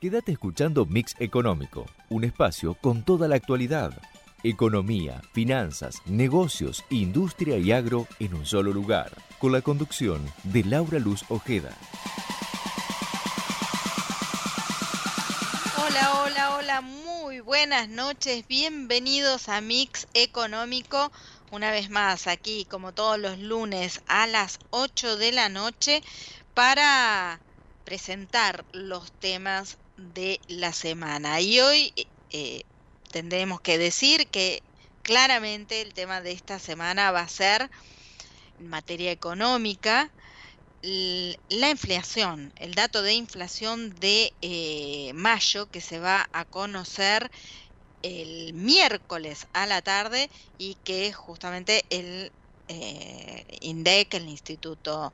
Quédate escuchando Mix Económico, un espacio con toda la actualidad. Economía, finanzas, negocios, industria y agro en un solo lugar, con la conducción de Laura Luz Ojeda. Hola, hola, hola, muy buenas noches, bienvenidos a Mix Económico, una vez más aquí como todos los lunes a las 8 de la noche para presentar los temas de la semana. Y hoy eh, tendremos que decir que claramente el tema de esta semana va a ser en materia económica la inflación, el dato de inflación de eh, mayo que se va a conocer el miércoles a la tarde y que justamente el eh, INDEC, el Instituto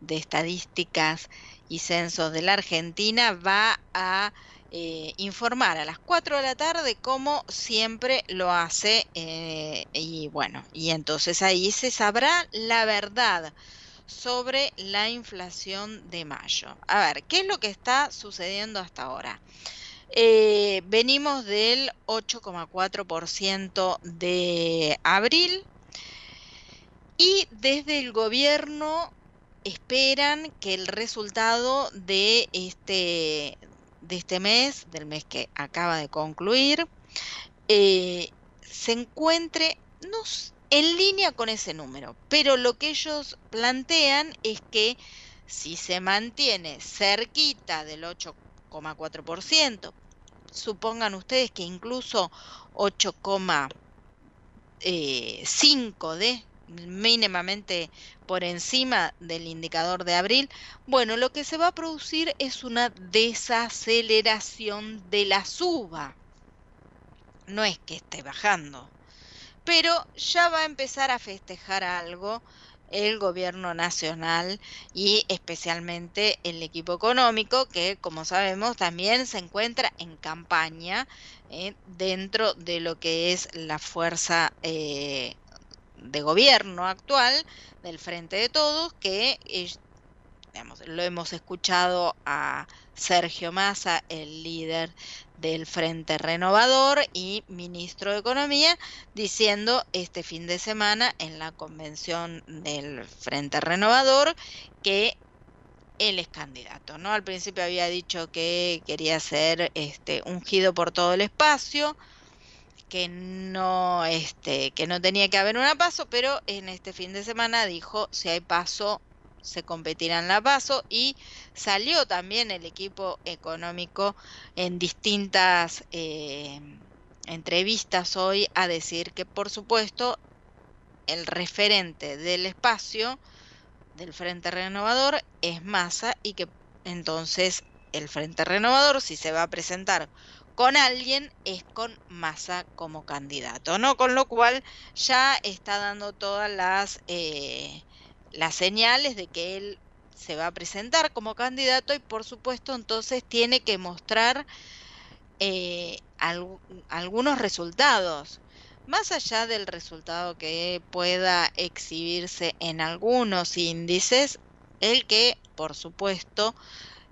de Estadísticas y Censos de la Argentina va a eh, informar a las 4 de la tarde como siempre lo hace eh, y bueno, y entonces ahí se sabrá la verdad sobre la inflación de mayo. A ver, ¿qué es lo que está sucediendo hasta ahora? Eh, venimos del 8,4% de abril y desde el gobierno esperan que el resultado de este, de este mes, del mes que acaba de concluir, eh, se encuentre en línea con ese número. Pero lo que ellos plantean es que si se mantiene cerquita del 8,4%, supongan ustedes que incluso 8,5 eh, de mínimamente por encima del indicador de abril, bueno, lo que se va a producir es una desaceleración de la suba. No es que esté bajando, pero ya va a empezar a festejar algo el gobierno nacional y especialmente el equipo económico que como sabemos también se encuentra en campaña eh, dentro de lo que es la fuerza eh, de gobierno actual del Frente de Todos, que lo hemos escuchado a Sergio Massa, el líder del Frente Renovador y ministro de Economía, diciendo este fin de semana en la convención del Frente Renovador que él es candidato, ¿no? Al principio había dicho que quería ser este ungido por todo el espacio, que no, este, que no tenía que haber una paso, pero en este fin de semana dijo si hay paso se competirá en la paso y salió también el equipo económico en distintas eh, entrevistas hoy a decir que por supuesto el referente del espacio del Frente Renovador es Massa y que entonces el Frente Renovador si se va a presentar con alguien es con Massa como candidato, ¿no? Con lo cual ya está dando todas las, eh, las señales de que él se va a presentar como candidato y por supuesto entonces tiene que mostrar eh, algunos resultados. Más allá del resultado que pueda exhibirse en algunos índices, el que, por supuesto,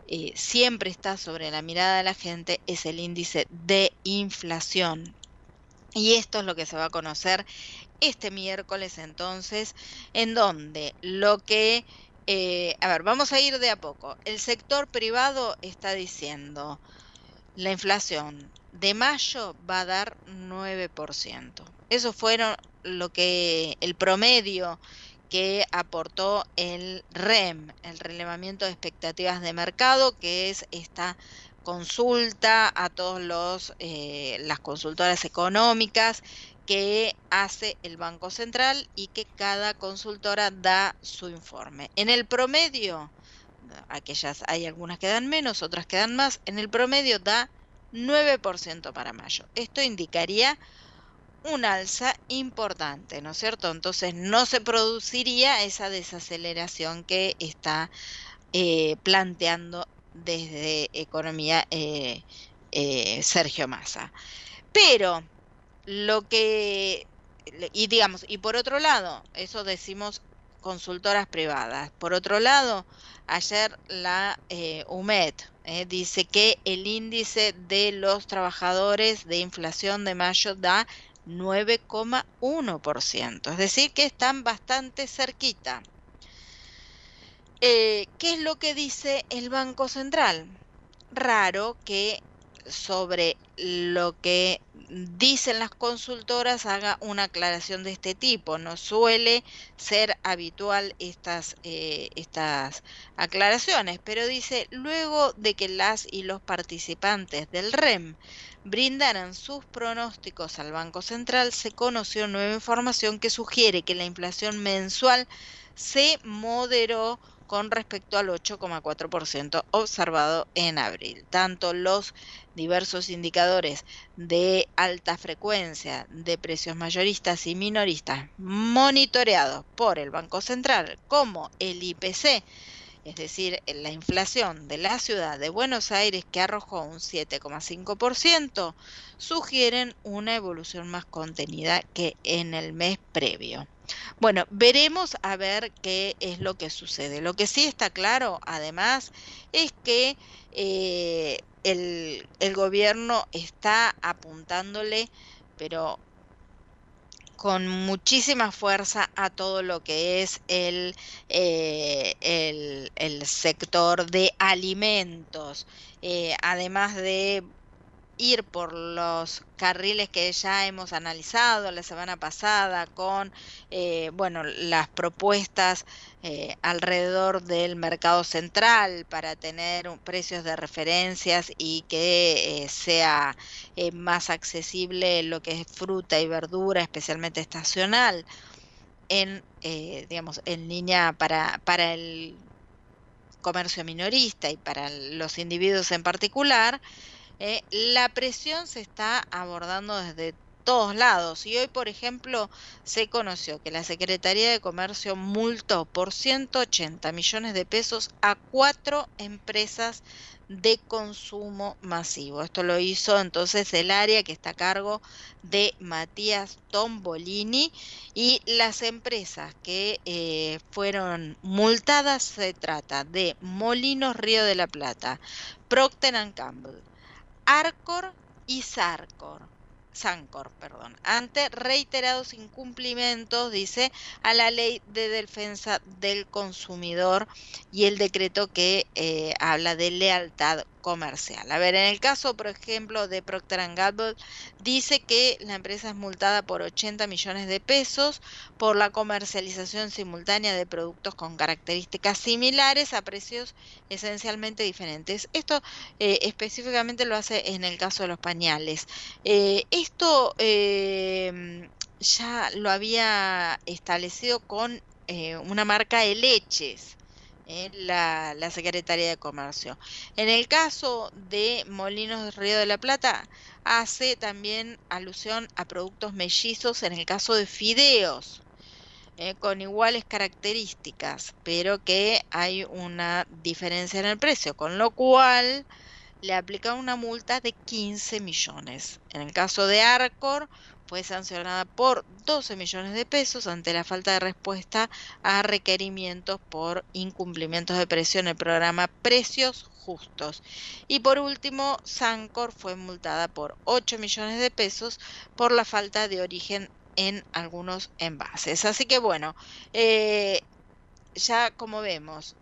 eh, siempre está sobre la mirada de la gente es el índice de inflación. Y esto es lo que se va a conocer este miércoles entonces, en donde lo que, eh, a ver, vamos a ir de a poco. El sector privado está diciendo, la inflación de mayo va a dar 9%. Eso fueron lo que el promedio que aportó el REM, el relevamiento de expectativas de mercado, que es esta consulta a todos los eh, las consultoras económicas que hace el Banco Central y que cada consultora da su informe. En el promedio, aquellas hay algunas que dan menos, otras que dan más, en el promedio da 9% para mayo. Esto indicaría un alza importante, ¿no es cierto? Entonces no se produciría esa desaceleración que está eh, planteando desde Economía eh, eh, Sergio Massa. Pero lo que, y digamos, y por otro lado, eso decimos consultoras privadas, por otro lado, ayer la UMED dice que el índice de los trabajadores de inflación de mayo da 9,1%, es decir, que están bastante cerquita. Eh, ¿Qué es lo que dice el Banco Central? Raro que sobre lo que dicen las consultoras haga una aclaración de este tipo. No suele ser habitual estas, eh, estas aclaraciones, pero dice, luego de que las y los participantes del REM brindaran sus pronósticos al Banco Central, se conoció nueva información que sugiere que la inflación mensual se moderó con respecto al 8,4% observado en abril. Tanto los diversos indicadores de alta frecuencia de precios mayoristas y minoristas monitoreados por el Banco Central como el IPC, es decir, la inflación de la ciudad de Buenos Aires que arrojó un 7,5%, sugieren una evolución más contenida que en el mes previo. Bueno, veremos a ver qué es lo que sucede. Lo que sí está claro, además, es que eh, el, gobierno está apuntándole, pero con muchísima fuerza a todo lo que es el, eh, el, sector de alimentos, eh, además de ir por los carriles que ya hemos analizado la semana pasada con eh, bueno las propuestas eh, alrededor del mercado central para tener precios de referencias y que eh, sea más accesible lo que es fruta y verdura especialmente estacional en digamos en línea para para el comercio minorista y para los individuos en particular eh, la presión se está abordando desde todos lados y hoy, por ejemplo, se conoció que la Secretaría de Comercio multó por 180 millones de pesos a cuatro empresas de consumo masivo. Esto lo hizo entonces el área que está a cargo de Matías Tombolini y las empresas que eh, fueron multadas se trata de Molinos Río de la Plata, Procter Campbell, Arcor y Sarcor. Sancor, perdón, ante reiterados incumplimientos, dice, a la ley de defensa del consumidor y el decreto que eh, habla de lealtad comercial. A ver, en el caso, por ejemplo, de Procter Gamble, dice que la empresa es multada por 80 millones de pesos por la comercialización simultánea de productos con características similares a precios esencialmente diferentes. Esto eh, específicamente lo hace en el caso de los pañales. Eh, esto eh, ya lo había establecido con una marca de leches la, la, Secretaría de Comercio. En el caso de Molinos Río de la Plata, hace también alusión a productos mellizos en el caso de fideos, eh, con iguales características, pero que hay una diferencia en el precio, con lo cual le aplica una multa de 15 millones. En el caso de Arcor, fue sancionada por 12 millones de pesos ante la falta de respuesta a requerimientos por incumplimientos de precio en el programa Precios Justos. Y por último, Sancor fue multada por 8 millones de pesos por la falta de origen en algunos envases. Así que bueno, eh, ya como vemos,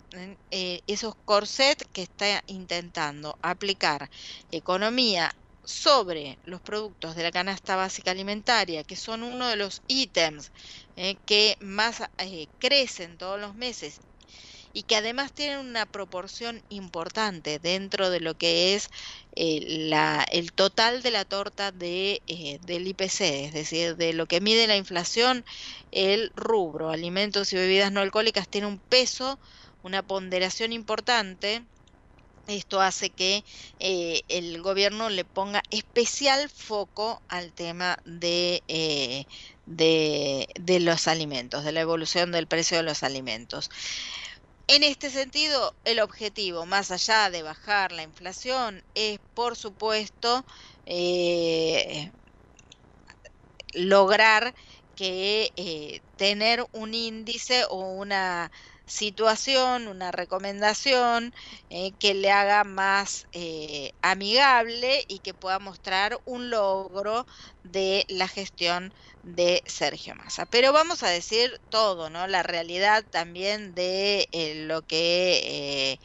eh, esos corset que está intentando aplicar economía sobre los productos de la canasta básica alimentaria, que son uno de los ítems eh, que más eh, crecen todos los meses y que además tienen una proporción importante dentro de lo que es eh, la, el total de la torta de, del IPC, es decir, de lo que mide la inflación, el rubro, alimentos y bebidas no alcohólicas, tiene un peso, una ponderación importante esto hace que eh, el gobierno le ponga especial foco al tema de, eh, de, de, los alimentos, de la evolución del precio de los alimentos. En este sentido, el objetivo, más allá de bajar la inflación, es, por supuesto, eh, lograr que tener un índice o una situación, una recomendación eh, que le haga más eh, amigable y que pueda mostrar un logro de la gestión de Sergio Massa. Pero vamos a decir todo, ¿no? La realidad también de eh, lo que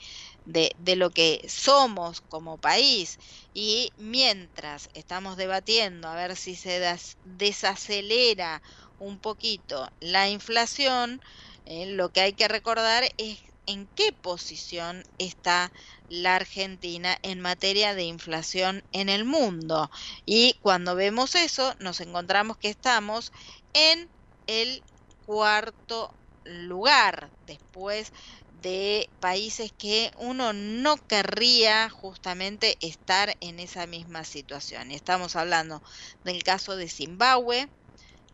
de, de, lo que somos como país. Y mientras estamos debatiendo a ver si se desacelera un poquito la inflación, eh, lo que hay que recordar es en qué posición está la Argentina en materia de inflación en el mundo. Y cuando vemos eso, nos encontramos que estamos en el cuarto lugar después de países que uno no querría justamente estar en esa misma situación. Estamos hablando del caso de Zimbabue,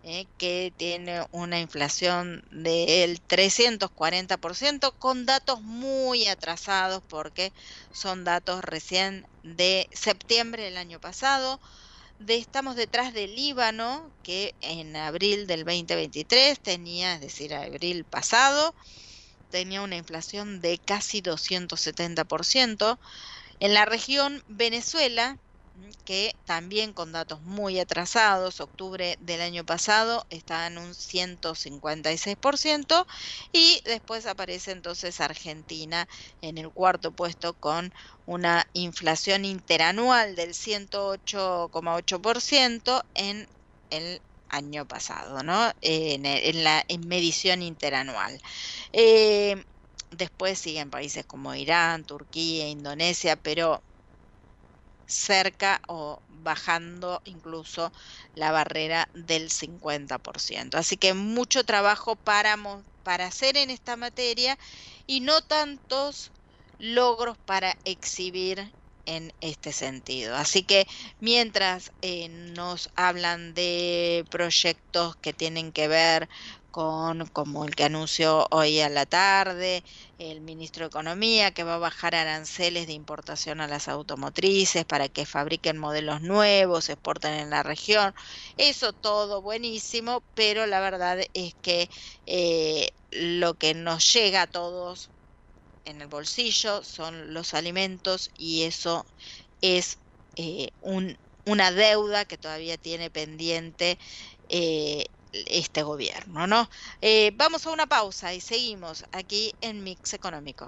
eh, que tiene una inflación del 340% con datos muy atrasados porque son datos recién de septiembre del año pasado. Estamos detrás del Líbano, que en abril del 2023 tenía, es decir, abril pasado, tenía una inflación de casi 270%. En la región Venezuela, que también con datos muy atrasados, octubre del año pasado está en un 156% y después aparece entonces Argentina en el cuarto puesto con una inflación interanual del 108,8% en el año pasado, ¿no? En, la medición interanual. Eh, después siguen países como Irán, Turquía, Indonesia, pero cerca o bajando incluso la barrera del 50%. Así que mucho trabajo para, para hacer en esta materia y no tantos logros para exhibir en este sentido. Así que mientras eh, nos hablan de proyectos que tienen que ver con, como el que anunció hoy a la tarde, el ministro de Economía, que va a bajar aranceles de importación a las automotrices para que fabriquen modelos nuevos, exporten en la región. Eso todo buenísimo, pero la verdad es que eh, lo que nos llega a todos en el bolsillo son los alimentos y eso es eh, un, una deuda que todavía tiene pendiente eh, este gobierno, ¿no? Eh, vamos a una pausa y seguimos aquí en Mix Económico.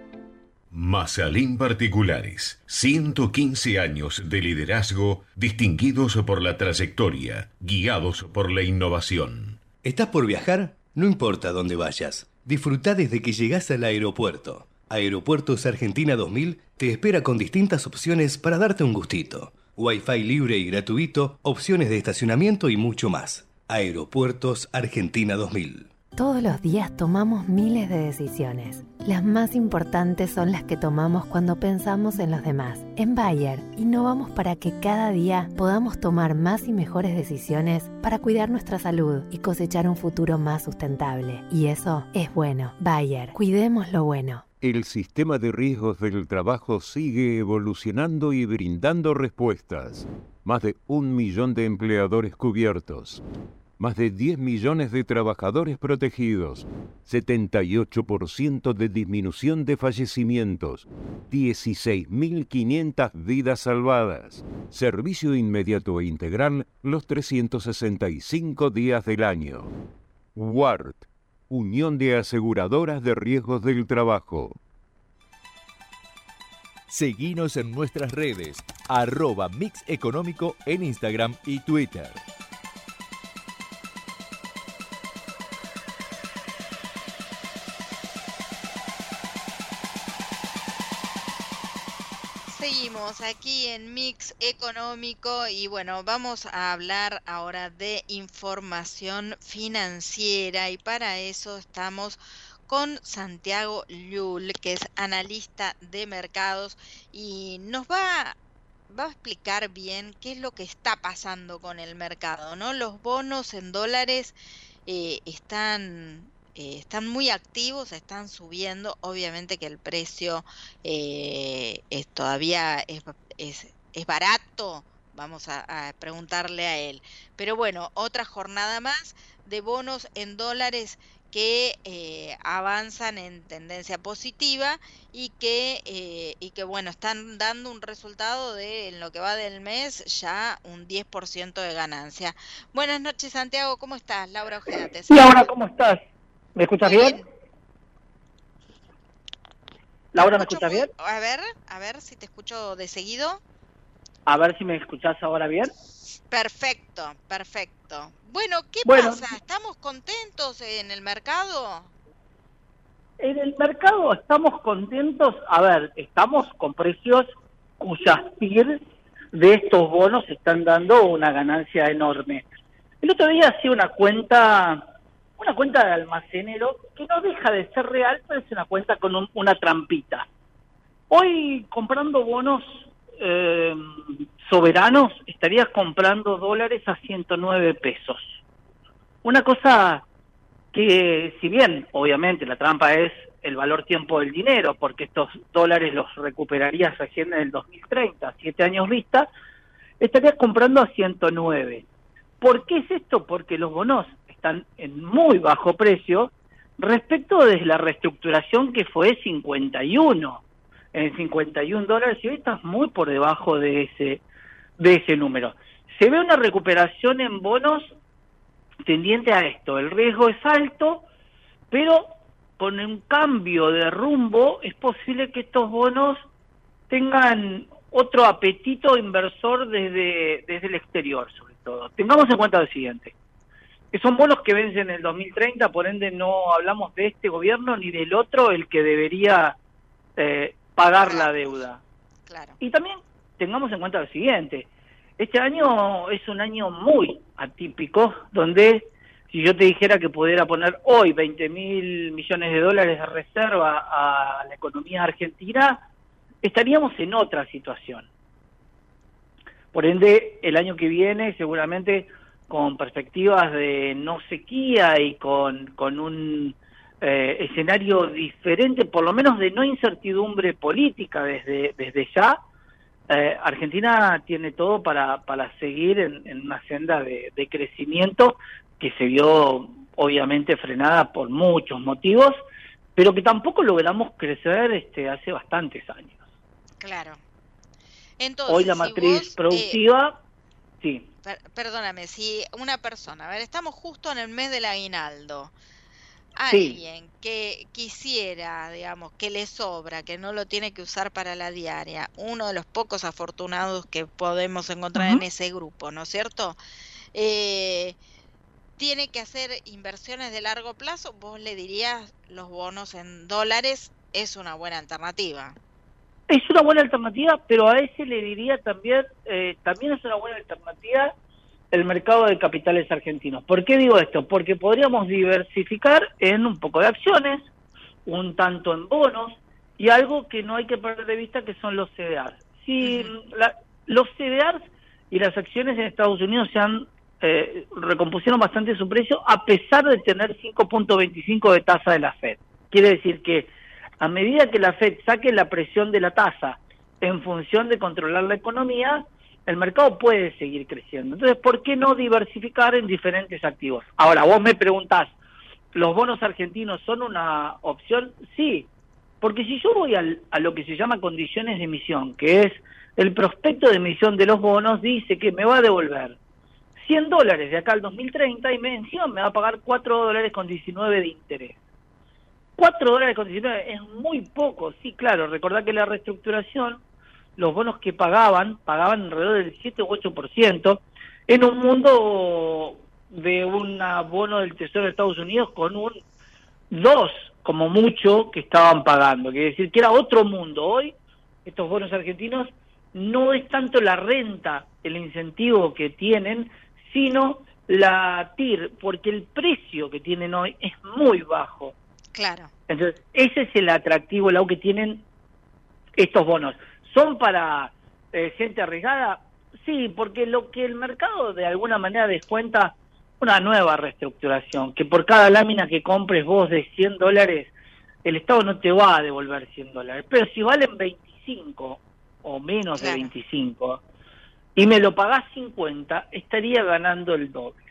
Masalín Particulares, 115 años de liderazgo distinguidos por la trayectoria, guiados por la innovación. ¿Estás por viajar? No importa dónde vayas. Disfruta desde que llegas al aeropuerto. Aeropuertos Argentina 2000 te espera con distintas opciones para darte un gustito. Wi-Fi libre y gratuito, opciones de estacionamiento y mucho más. Aeropuertos Argentina 2000. Todos los días tomamos miles de decisiones. Las más importantes son las que tomamos cuando pensamos en los demás. En Bayer, innovamos para que cada día podamos tomar más y mejores decisiones para cuidar nuestra salud y cosechar un futuro más sustentable. Y eso es bueno. Bayer, cuidemos lo bueno. El sistema de riesgos del trabajo sigue evolucionando y brindando respuestas. Más de un millón de empleadores cubiertos más de 10 millones de trabajadores protegidos, 78% de disminución de fallecimientos, 16.500 vidas salvadas, servicio inmediato e integral los 365 días del año. WART, Unión de Aseguradoras de Riesgos del Trabajo. Seguinos en nuestras redes, arroba Mix Económico en Instagram y Twitter. Aquí en Mix Económico y bueno, vamos a hablar ahora de información financiera y para eso estamos con Santiago Llull, que es analista de mercados y nos va, va a explicar bien qué es lo que está pasando con el mercado, ¿no? Los bonos en dólares eh, están eh, están muy activos, están subiendo. Obviamente que el precio eh, es todavía es, es, barato. Vamos a, preguntarle a él. Pero bueno, otra jornada más de bonos en dólares que eh, avanzan en tendencia positiva y que, eh, y que bueno, están dando un resultado de en lo que va del mes ya un 10% de ganancia. Buenas noches Santiago, ¿cómo estás? Laura Ojeda. Laura, ¿cómo estás? ¿Me escuchas bien? bien? Laura, ¿me escuchas bien? A ver, a ver si te escucho de seguido. A ver si me escuchás ahora bien. Perfecto, perfecto. Bueno, ¿qué bueno, pasa? ¿Estamos contentos en el mercado? En el mercado estamos contentos. A ver, estamos con precios cuyas PIR de estos bonos están dando una ganancia enorme. El otro día hacía una cuenta, una cuenta de almacenero que no deja de ser real, pero es una cuenta con un, una trampita. Hoy comprando bonos eh, soberanos estarías comprando dólares a 109 pesos. Una cosa que, si bien obviamente la trampa es el valor tiempo del dinero, porque estos dólares los recuperarías recién en el 2030, siete años vista, estarías comprando a 109. ¿Por qué es esto? Porque los bonos están en muy bajo precio respecto de la reestructuración que fue 51 en 51 dólares y hoy estás muy por debajo de ese, de ese número. Se ve una recuperación en bonos tendiente a esto. El riesgo es alto, pero con un cambio de rumbo es posible que estos bonos tengan otro apetito inversor desde, desde el exterior, sobre todo. Tengamos en cuenta lo siguiente, son bonos que vencen en el 2030, por ende no hablamos de este gobierno ni del otro, el que debería eh, pagar la deuda. Claro. Y también tengamos en cuenta lo siguiente, este año es un año muy atípico, donde si yo te dijera que pudiera poner hoy 20 mil millones de dólares de reserva a la economía argentina, estaríamos en otra situación. Por ende, el año que viene, seguramente con perspectivas de no sequía y con, con un eh, escenario diferente, por lo menos de no incertidumbre política desde, desde ya, eh, Argentina tiene todo para, para seguir en, en una senda de, de, crecimiento que se vio obviamente frenada por muchos motivos, pero que tampoco logramos crecer este, hace bastantes años. Claro. Entonces, Hoy la matriz si vos, productiva, eh, sí. Per perdóname, si una persona, a ver, estamos justo en el mes del aguinaldo, alguien sí. que quisiera, digamos, que le sobra, que no lo tiene que usar para la diaria, uno de los pocos afortunados que podemos encontrar uh -huh. en ese grupo, ¿no es cierto? Eh, tiene que hacer inversiones de largo plazo, vos le dirías los bonos en dólares es una buena alternativa. Es una buena alternativa, pero a ese le diría también, eh, también es una buena alternativa el mercado de capitales argentinos. ¿Por qué digo esto? Porque podríamos diversificar en un poco de acciones, un tanto en bonos y algo que no hay que perder de vista que son los CDRs. Si la, los CDRs y las acciones en Estados Unidos se han eh, recompusieron bastante su precio a pesar de tener 5.25 de tasa de la Fed. Quiere decir que a medida que la Fed saque la presión de la tasa en función de controlar la economía, el mercado puede seguir creciendo. Entonces, ¿por qué no diversificar en diferentes activos? Ahora, vos me preguntás, ¿los bonos argentinos son una opción? Sí, porque si yo voy al, a lo que se llama condiciones de emisión, que es el prospecto de emisión de los bonos, dice que me va a devolver 100 dólares de acá al 2030 y me, me va a pagar 4 dólares con 19 de interés. 4 dólares con 19 es muy poco, sí, claro, recordad que la reestructuración, los bonos que pagaban, pagaban alrededor del 7 u 8%, en un mundo de un bono del Tesoro de Estados Unidos con un 2 como mucho que estaban pagando, quiere decir que era otro mundo. Hoy estos bonos argentinos no es tanto la renta, el incentivo que tienen, sino la TIR, porque el precio que tienen hoy es muy bajo. Claro. Entonces, ese es el atractivo, el que tienen estos bonos. ¿Son para eh, gente arriesgada? Sí, porque lo que el mercado de alguna manera descuenta una nueva reestructuración, que por cada lámina que compres vos de 100 dólares, el Estado no te va a devolver 100 dólares. Pero si valen 25 o menos de 25 y me lo pagás 50, estaría ganando el doble.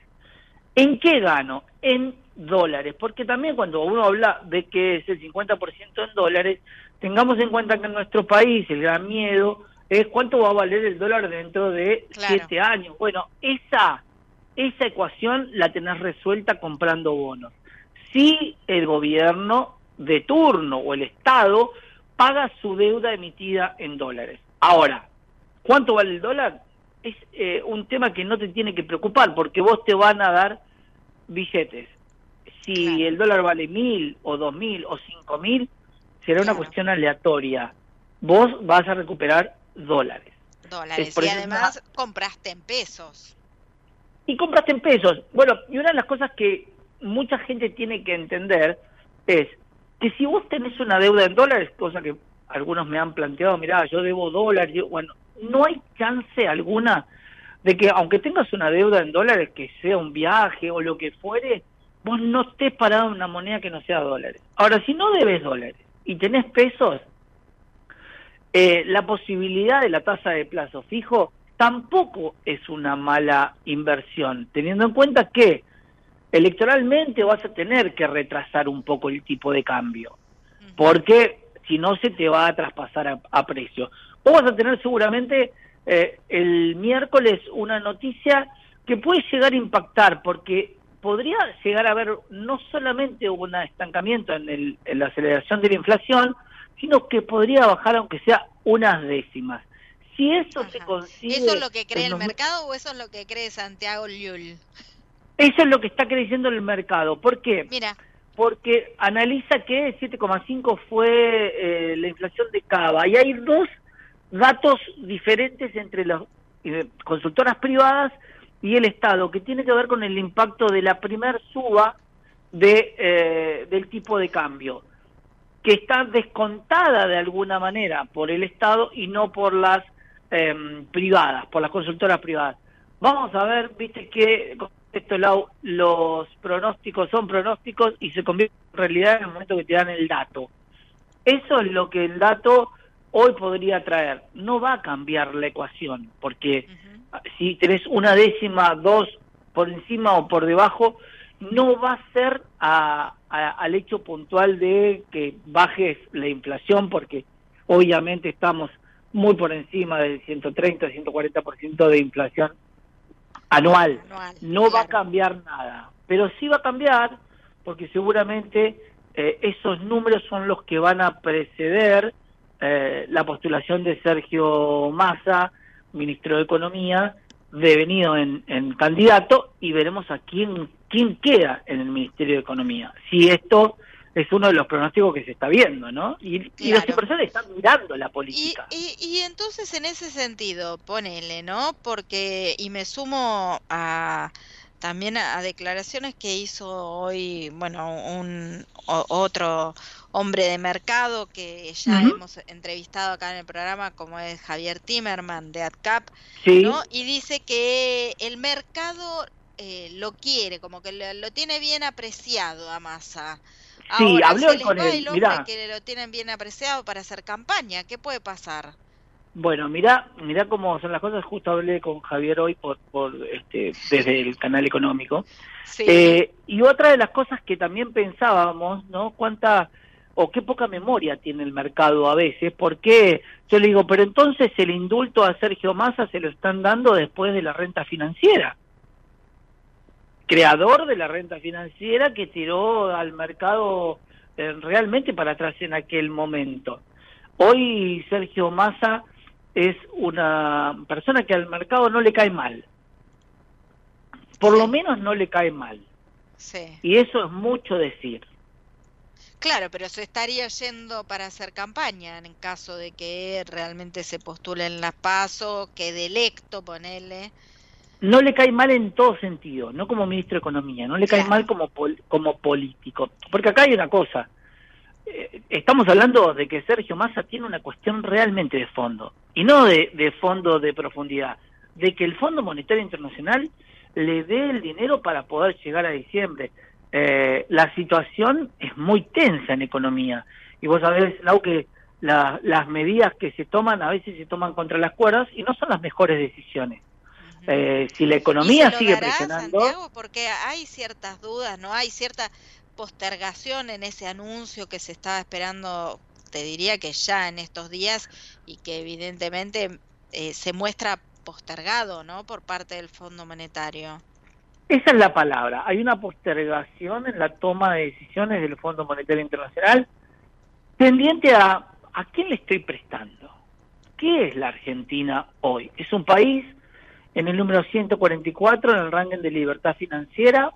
¿En qué gano? En dólares, porque también cuando uno habla de que es el 50% en dólares, tengamos en cuenta que en nuestro país el gran miedo es cuánto va a valer el dólar dentro de siete años. Bueno, esa, esa ecuación la tenés resuelta comprando bonos. Si el gobierno de turno o el Estado paga su deuda emitida en dólares. Ahora, ¿cuánto vale el dólar? Es eh, un tema que no te tiene que preocupar porque vos te van a dar billetes. Si el dólar vale mil o dos mil o cinco mil, será una cuestión aleatoria. Vos vas a recuperar dólares. Dólares. Y además compraste en pesos. Y compraste en pesos. Bueno, y una de las cosas que mucha gente tiene que entender es que si vos tenés una deuda en dólares, cosa que algunos me han planteado, mirá, yo debo dólares, bueno, no hay chance alguna de que aunque tengas una deuda en dólares, que sea un viaje o lo que fuere, vos no estés parado en una moneda que no sea dólares. Ahora, si no debes dólares y tenés pesos, eh, la posibilidad de la tasa de plazo fijo tampoco es una mala inversión, teniendo en cuenta que electoralmente vas a tener que retrasar un poco el tipo de cambio, porque si no se te va a traspasar a, precio. O vas a tener seguramente eh, el miércoles una noticia que puede llegar a impactar, porque podría llegar a haber no solamente un estancamiento en, la aceleración de la inflación, sino que podría bajar aunque sea unas décimas. Si eso se consigue... ¿Eso es lo que cree el mercado o eso es lo que cree Santiago Llull? Eso es lo que está creciendo el mercado. ¿Por qué? Mira. Porque analiza que 7,5 fue eh, la inflación de Cava y hay dos datos diferentes entre las eh, consultoras privadas y el Estado, que tiene que ver con el impacto de la primer suba de, eh, del tipo de cambio, que está descontada de alguna manera por el Estado y no por las em, privadas, por las consultoras privadas. Vamos a ver, viste que esto los pronósticos son pronósticos y se convierten en realidad en el momento que te dan el dato. Eso es lo que el dato hoy podría traer. No va a cambiar la ecuación, porque si tenés una décima, dos por encima o por debajo, no va a ser al hecho puntual de que bajes la inflación, porque obviamente estamos muy por encima del 130, 140% de inflación anual. no va a cambiar nada, pero sí va a cambiar porque seguramente eh, esos números son los que van a preceder eh, la postulación de Sergio Massa, ministro de Economía, devenido en, en candidato, y veremos a quién, quién queda en el Ministerio de Economía. Si esto es uno de los pronósticos que se está viendo, ¿no? Y, y las personas están mirando la política. Y, y, entonces en ese sentido, ponele, ¿no? Porque, y me sumo a también a, declaraciones que hizo hoy, bueno, un otro hombre de mercado que ya hemos entrevistado acá en el programa, como es Javier Timerman de AdCap, ¿no? Y dice que el mercado eh, lo quiere, como que lo, lo tiene bien apreciado a Massa. Sí, hablé con él. que lo tienen bien apreciado para hacer campaña. ¿Qué puede pasar? Bueno, mira, mira cómo son las cosas. Justo hablé con Javier hoy por, por este, desde el canal económico. Eh, y otra de las cosas que también pensábamos, ¿no? Cuánta o qué poca memoria tiene el mercado a veces, porque yo le digo, pero entonces el indulto a Sergio Massa se lo están dando después de la renta financiera. Creador de la renta financiera que tiró al mercado eh, realmente para atrás en aquel momento. Hoy Sergio Massa es una persona que al mercado no le cae mal. Por lo menos no le cae mal. Sí. Y eso es mucho decir. Claro, pero se estaría yendo para hacer campaña en caso de que realmente se postule en las PASO, que electo, ponele. No le cae mal en todo sentido, no como ministro de Economía, no le cae mal como, como político. Porque acá hay una cosa, estamos hablando de que Sergio Massa tiene una cuestión realmente de fondo, y no de, fondo de profundidad, de que el Fondo Monetario Internacional le dé el dinero para poder llegar a diciembre. Eh, la situación es muy tensa en economía, y vos sabés, Lau, que las medidas que se toman a veces se toman contra las cuerdas y no son las mejores decisiones. Eh, si la economía sigue presionando... porque hay ciertas dudas, ¿no? Hay cierta postergación en ese anuncio que se estaba esperando, te diría que ya en estos días y que evidentemente eh, se muestra postergado, ¿no? Por parte del Fondo Monetario. Esa es la palabra. Hay una postergación en la toma de decisiones del Fondo Monetario Internacional pendiente a a quién le estoy prestando. ¿Qué es la Argentina hoy? Es un país en el número 144 en el ranking de libertad financiera.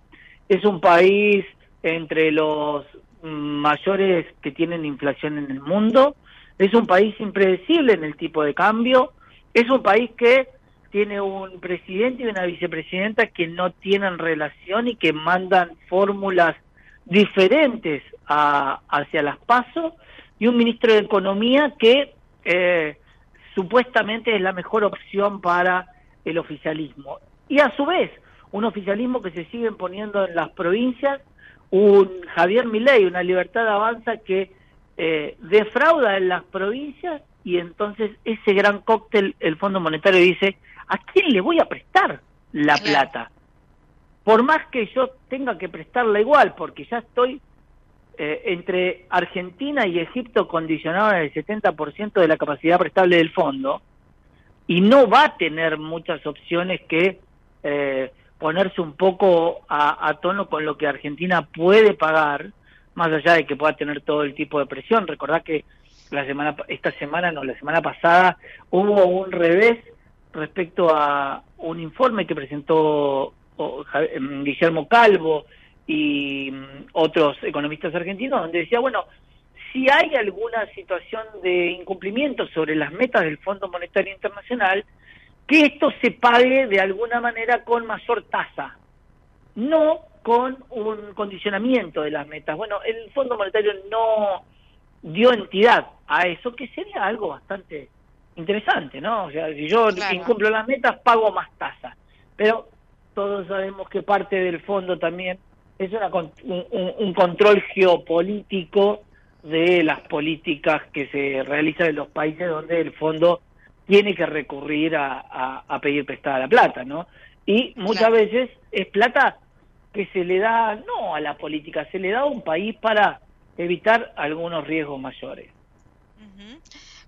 Es un país entre los mayores que tienen inflación en el mundo, es un país impredecible en el tipo de cambio, es un país que tiene un presidente y una vicepresidenta que no tienen relación y que mandan fórmulas diferentes hacia las pasos y un ministro de Economía que eh, supuestamente es la mejor opción para el oficialismo. Y a su vez, un oficialismo que se sigue poniendo en las provincias un Javier Milei, una libertad de avanza que eh, defrauda en las provincias y entonces ese gran cóctel, el Fondo Monetario dice, ¿a quién le voy a prestar la plata? Por más que yo tenga que prestarla igual, porque ya estoy eh, entre Argentina y Egipto condicionado en el 70% de la capacidad prestable del fondo, y no va a tener muchas opciones que... Eh, ponerse un poco a, tono con lo que Argentina puede pagar, más allá de que pueda tener todo el tipo de presión. Recordad que la semana esta semana, no, la semana pasada hubo un revés respecto a un informe que presentó em, Guillermo Calvo y mm, otros economistas argentinos, donde decía, bueno, si hay alguna situación de incumplimiento sobre las metas del Fondo Monetario Internacional, que esto se pague de alguna manera con mayor tasa, no con un condicionamiento de las metas. Bueno, el Fondo Monetario no dio entidad a eso, que sería algo bastante interesante, ¿no? O sea, si yo incumplo las metas, pago más tasa. Pero todos sabemos que parte del fondo también es una, un, un, control geopolítico de las políticas que se realizan en los países donde el fondo tiene que recurrir a, a, pedir prestada la plata, ¿no? Y muchas veces es plata que se le da no a la política, se le da a un país para evitar algunos riesgos mayores.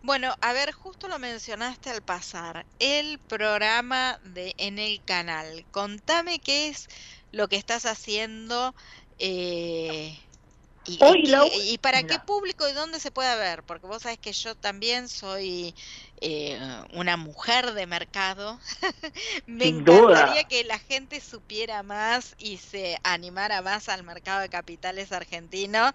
Bueno, a ver, justo lo mencionaste al pasar, el programa de en el canal. Contame qué es lo que estás haciendo eh, y, para qué público y dónde se puede ver? Porque vos sabés que yo también soy eh, una mujer de mercado. Me encantaría que la gente supiera más y se animara más al mercado de capitales argentino,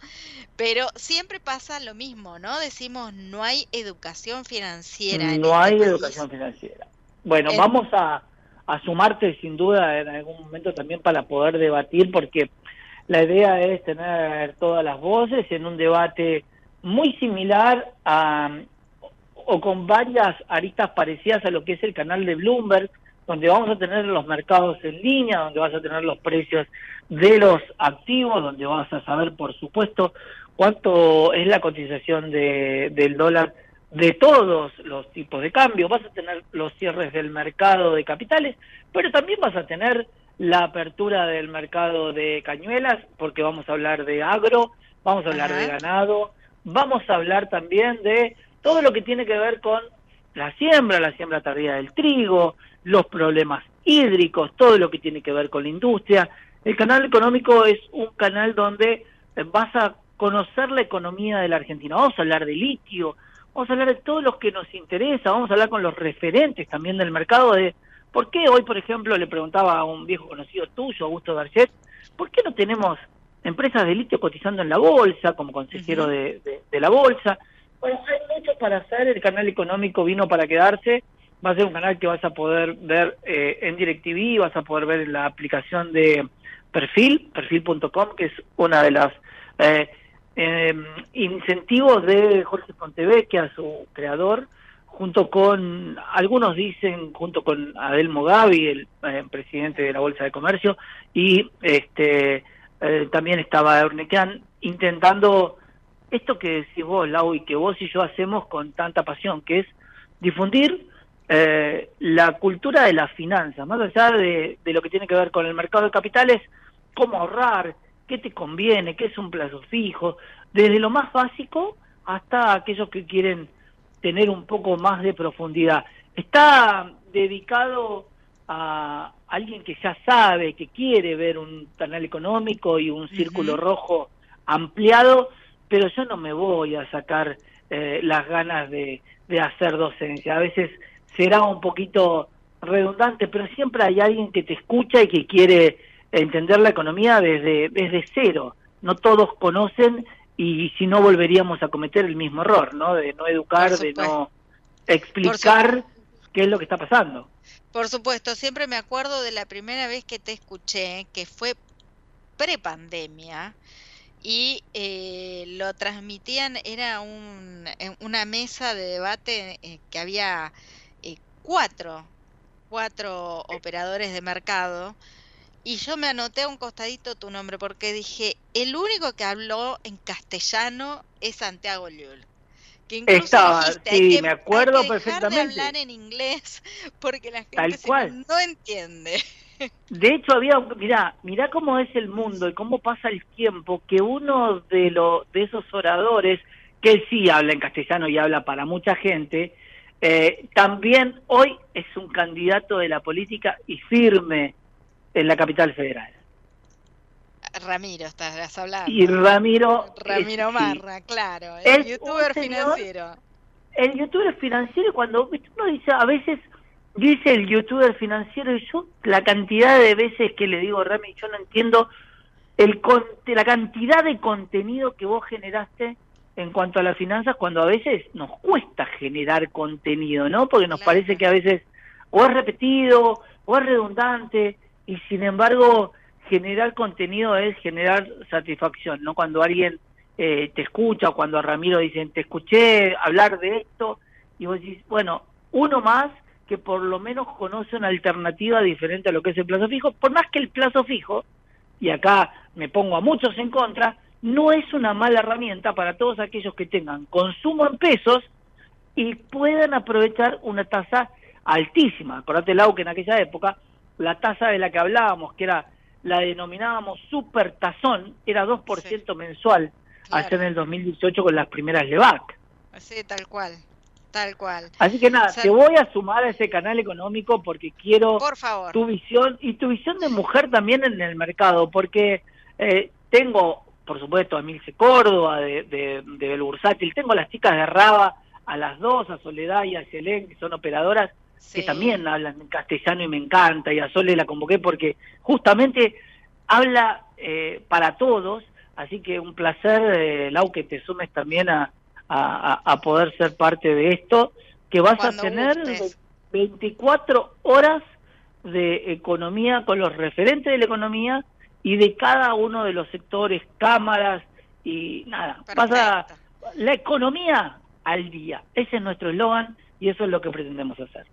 pero siempre pasa lo mismo, ¿no? Decimos, no hay educación financiera. No este hay educación financiera. Bueno, vamos a, a sumarte sin duda en algún momento también para poder debatir, porque la idea es tener todas las voces en un debate muy similar a, o con varias aristas parecidas a lo que es el canal de Bloomberg, donde vamos a tener los mercados en línea, donde vas a tener los precios de los activos, donde vas a saber, por supuesto, cuánto es la cotización de, del dólar de todos los tipos de cambio, vas a tener los cierres del mercado de capitales, pero también vas a tener la apertura del mercado de cañuelas, porque vamos a hablar de agro, vamos a hablar de ganado, vamos a hablar también de todo lo que tiene que ver con la siembra, la siembra tardía del trigo, los problemas hídricos, todo lo que tiene que ver con la industria. El canal económico es un canal donde vas a conocer la economía de la Argentina. Vamos a hablar de litio, vamos a hablar de todo lo que nos interesa, vamos a hablar con los referentes también del mercado de por qué hoy, por ejemplo, le preguntaba a un viejo conocido tuyo, Augusto Garchet, ¿por qué no tenemos empresas de litio cotizando en la bolsa, como consejero de, la bolsa? Bueno, hay mucho para hacer, el canal económico vino para quedarse, va a ser un canal que vas a poder ver eh, en DirecTV, vas a poder ver la aplicación de Perfil, perfil.com, que es una de las eh, eh, incentivos de Jorge Pontevecchia, su creador, junto con, algunos dicen, junto con Adelmo Gavi, el eh, presidente de la Bolsa de Comercio, y este eh, también estaba Ernequian, intentando esto que decís vos, Lau, y que vos y yo hacemos con tanta pasión, que es difundir eh, la cultura de las finanzas, más allá de, de lo que tiene que ver con el mercado de capitales, cómo ahorrar, qué te conviene, qué es un plazo fijo, desde lo más básico hasta aquellos que quieren tener un poco más de profundidad. Está dedicado a alguien que ya sabe, que quiere ver un canal económico y un círculo rojo ampliado, pero yo no me voy a sacar eh, las ganas de, de hacer docencia. A veces será un poquito redundante, pero siempre hay alguien que te escucha y que quiere entender la economía desde, desde cero. No todos conocen y si no volveríamos a cometer el mismo error, ¿no? De no educar, de no explicar qué es lo que está pasando. Por supuesto, siempre me acuerdo de la primera vez que te escuché, que fue prepandemia, y eh, lo transmitían, era un, una mesa de debate eh, que había eh, cuatro, cuatro operadores de mercado, y yo me anoté a un costadito tu nombre porque dije, el único que habló en castellano es Santiago Llull. Que incluso Estaba, sí, me acuerdo perfectamente. de hablar en inglés porque la gente no entiende. De hecho había, mira, mira cómo es el mundo y cómo pasa el tiempo que uno de los de esos oradores que sí habla en castellano y habla para mucha gente, eh, también hoy es un candidato de la política y firme en la capital federal. Ramiro, estás hablando. Y Ramiro. Ramiro Marra, claro, el youtuber financiero. El youtuber financiero, cuando uno dice, a veces dice el youtuber financiero, y yo la cantidad de veces que le digo, Rami, yo no entiendo el la cantidad de contenido que vos generaste en cuanto a las finanzas, cuando a veces nos cuesta generar contenido, ¿no? Porque nos parece que a veces o es repetido o es redundante y sin embargo generar contenido es generar satisfacción, ¿no? Cuando alguien eh, te escucha cuando a Ramiro dicen, te escuché hablar de esto y vos decís, bueno, uno más que por lo menos conoce una alternativa diferente a lo que es el plazo fijo, por más que el plazo fijo, y acá me pongo a muchos en contra, no es una mala herramienta para todos aquellos que tengan consumo en pesos y puedan aprovechar una tasa altísima. Acordate, Lau, que en aquella época la tasa de la que hablábamos, que era la denominábamos super tazón, era 2% mensual, claro. en el 2018 con las primeras LEVAC. Sí, tal cual, tal cual. Así que nada, te voy a sumar a ese canal económico porque quiero tu visión y tu visión de mujer también en el mercado, porque eh, tengo, por supuesto, a Milce Córdoba de, de, de Belbursátil, tengo las chicas de Raba, a las dos, a Soledad y a Selén, que son operadoras, que también hablan en castellano y me encanta, y a Sole la convoqué porque justamente habla eh, para todos, así que un placer, eh, Lau, que te sumes también a, a, poder ser parte de esto, que vas a tener 24 horas de economía con los referentes de la economía y de cada uno de los sectores, cámaras y nada, pasa la economía al día. Ese es nuestro eslogan y eso es lo que pretendemos hacer.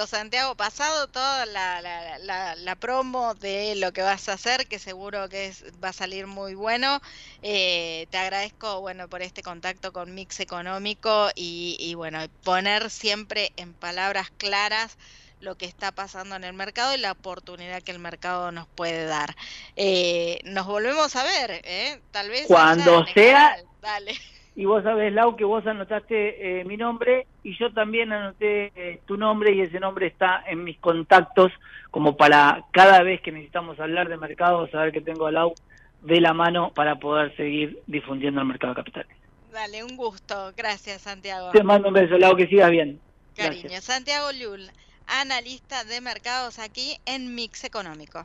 Perfecto, Santiago. Pasado toda la, la, la, promo de lo que vas a hacer, que seguro que es, va a salir muy bueno. Eh, te agradezco, bueno, por este contacto con Mix Económico y, y, bueno, poner siempre en palabras claras lo que está pasando en el mercado y la oportunidad que el mercado nos puede dar. Eh, nos volvemos a ver, ¿eh? Tal vez. Cuando sea. Dale y vos sabés, Lau, que vos anotaste eh, mi nombre y yo también anoté eh, tu nombre y ese nombre está en mis contactos como para cada vez que necesitamos hablar de mercado, saber que tengo a Lau de la mano para poder seguir difundiendo el mercado capital. Dale, un gusto. Gracias, Santiago. Te mando un beso, Lau, que sigas bien. Cariño. Santiago Lul, analista de mercados aquí en Mix Económico.